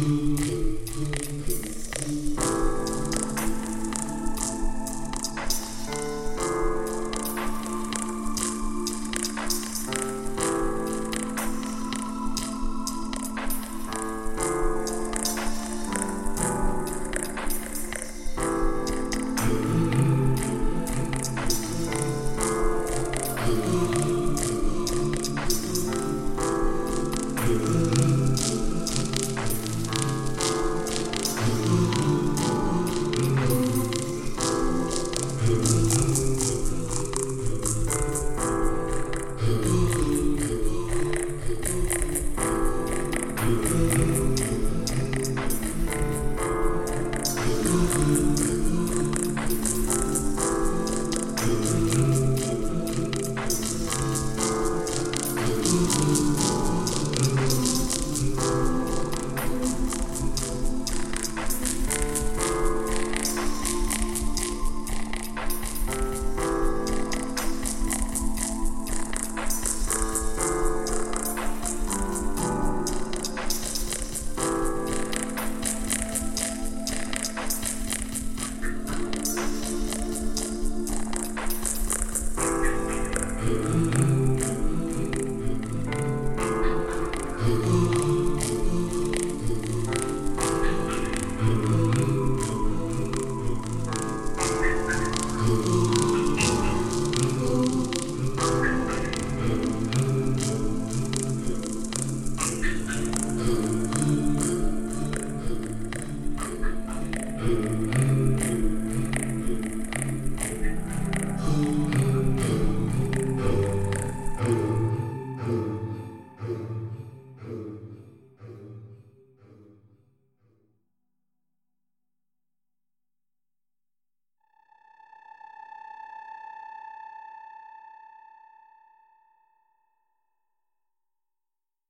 Ooh. Thank you. Mm-hmm.